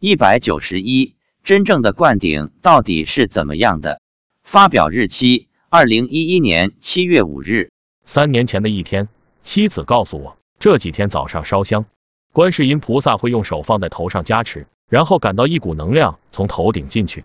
一百九十一，真正的灌顶到底是怎么样的？发表日期：二零一一年七月五日。三年前的一天，妻子告诉我，这几天早上烧香，观世音菩萨会用手放在头上加持，然后感到一股能量从头顶进去，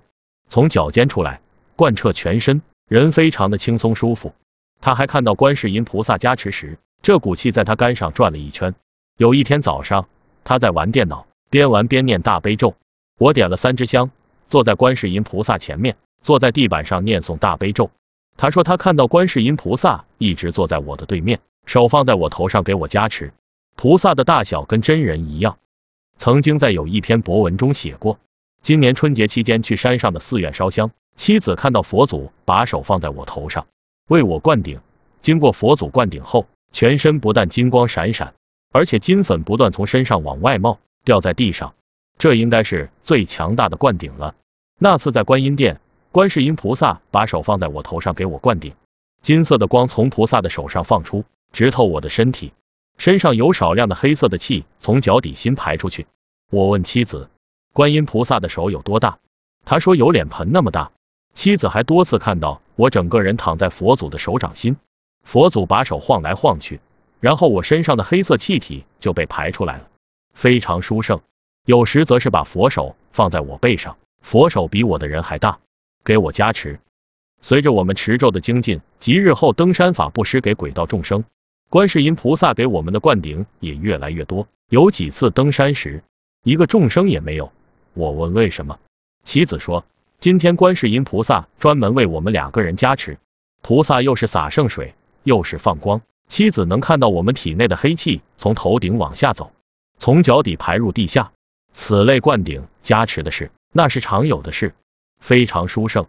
从脚尖出来，贯彻全身，人非常的轻松舒服。他还看到观世音菩萨加持时，这股气在他肝上转了一圈。有一天早上，他在玩电脑，边玩边念大悲咒。我点了三支香，坐在观世音菩萨前面，坐在地板上念诵大悲咒。他说他看到观世音菩萨一直坐在我的对面，手放在我头上给我加持。菩萨的大小跟真人一样。曾经在有一篇博文中写过，今年春节期间去山上的寺院烧香，妻子看到佛祖把手放在我头上，为我灌顶。经过佛祖灌顶后，全身不但金光闪闪。而且金粉不断从身上往外冒，掉在地上，这应该是最强大的灌顶了。那次在观音殿，观世音菩萨把手放在我头上给我灌顶，金色的光从菩萨的手上放出，直透我的身体，身上有少量的黑色的气从脚底心排出去。我问妻子，观音菩萨的手有多大？他说有脸盆那么大。妻子还多次看到我整个人躺在佛祖的手掌心，佛祖把手晃来晃去。然后我身上的黑色气体就被排出来了，非常殊胜。有时则是把佛手放在我背上，佛手比我的人还大，给我加持。随着我们持咒的精进，及日后登山法布施给鬼道众生，观世音菩萨给我们的灌顶也越来越多。有几次登山时，一个众生也没有。我问为什么，妻子说，今天观世音菩萨专门为我们两个人加持，菩萨又是洒圣水，又是放光。妻子能看到我们体内的黑气从头顶往下走，从脚底排入地下。此类灌顶加持的事，那是常有的事，非常殊胜。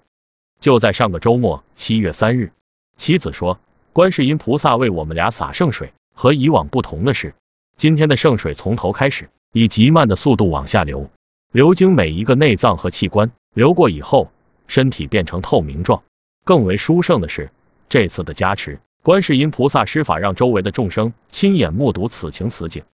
就在上个周末，七月三日，妻子说，观世音菩萨为我们俩洒圣水。和以往不同的是，今天的圣水从头开始，以极慢的速度往下流，流经每一个内脏和器官，流过以后，身体变成透明状。更为殊胜的是，这次的加持。观世音菩萨施法，让周围的众生亲眼目睹此情此景，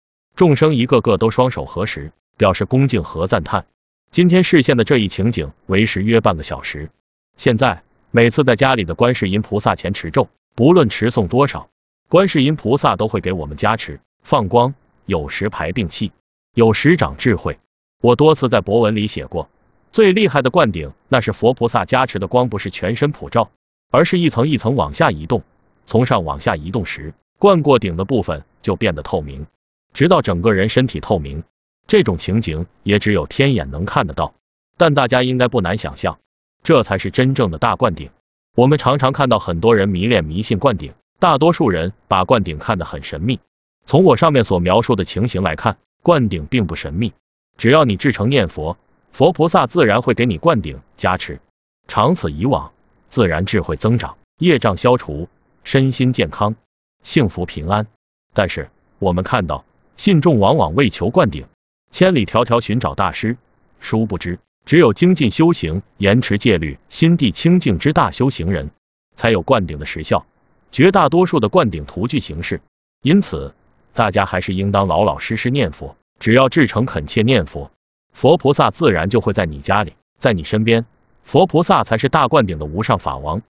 众生一个个都双手合十，表示恭敬和赞叹。今天视现的这一情景为时约半个小时。现在每次在家里的观世音菩萨前持咒，不论持诵多少，观世音菩萨都会给我们加持放光，有时排病气，有时长智慧。我多次在博文里写过，最厉害的灌顶，那是佛菩萨加持的光，不是全身普照，而是一层一层往下移动。从上往下移动时，灌过顶的部分就变得透明，直到整个人身体透明。这种情景也只有天眼能看得到，但大家应该不难想象，这才是真正的大灌顶。我们常常看到很多人迷恋迷信灌顶，大多数人把灌顶看得很神秘。从我上面所描述的情形来看，灌顶并不神秘，只要你至诚念佛，佛菩萨自然会给你灌顶加持，长此以往，自然智慧增长，业障消除。身心健康，幸福平安。但是我们看到，信众往往为求灌顶，千里迢迢寻找大师，殊不知，只有精进修行、严持戒律、心地清净之大修行人，才有灌顶的实效。绝大多数的灌顶徒具形式，因此大家还是应当老老实实念佛。只要至诚恳切念佛，佛菩萨自然就会在你家里，在你身边。佛菩萨才是大灌顶的无上法王。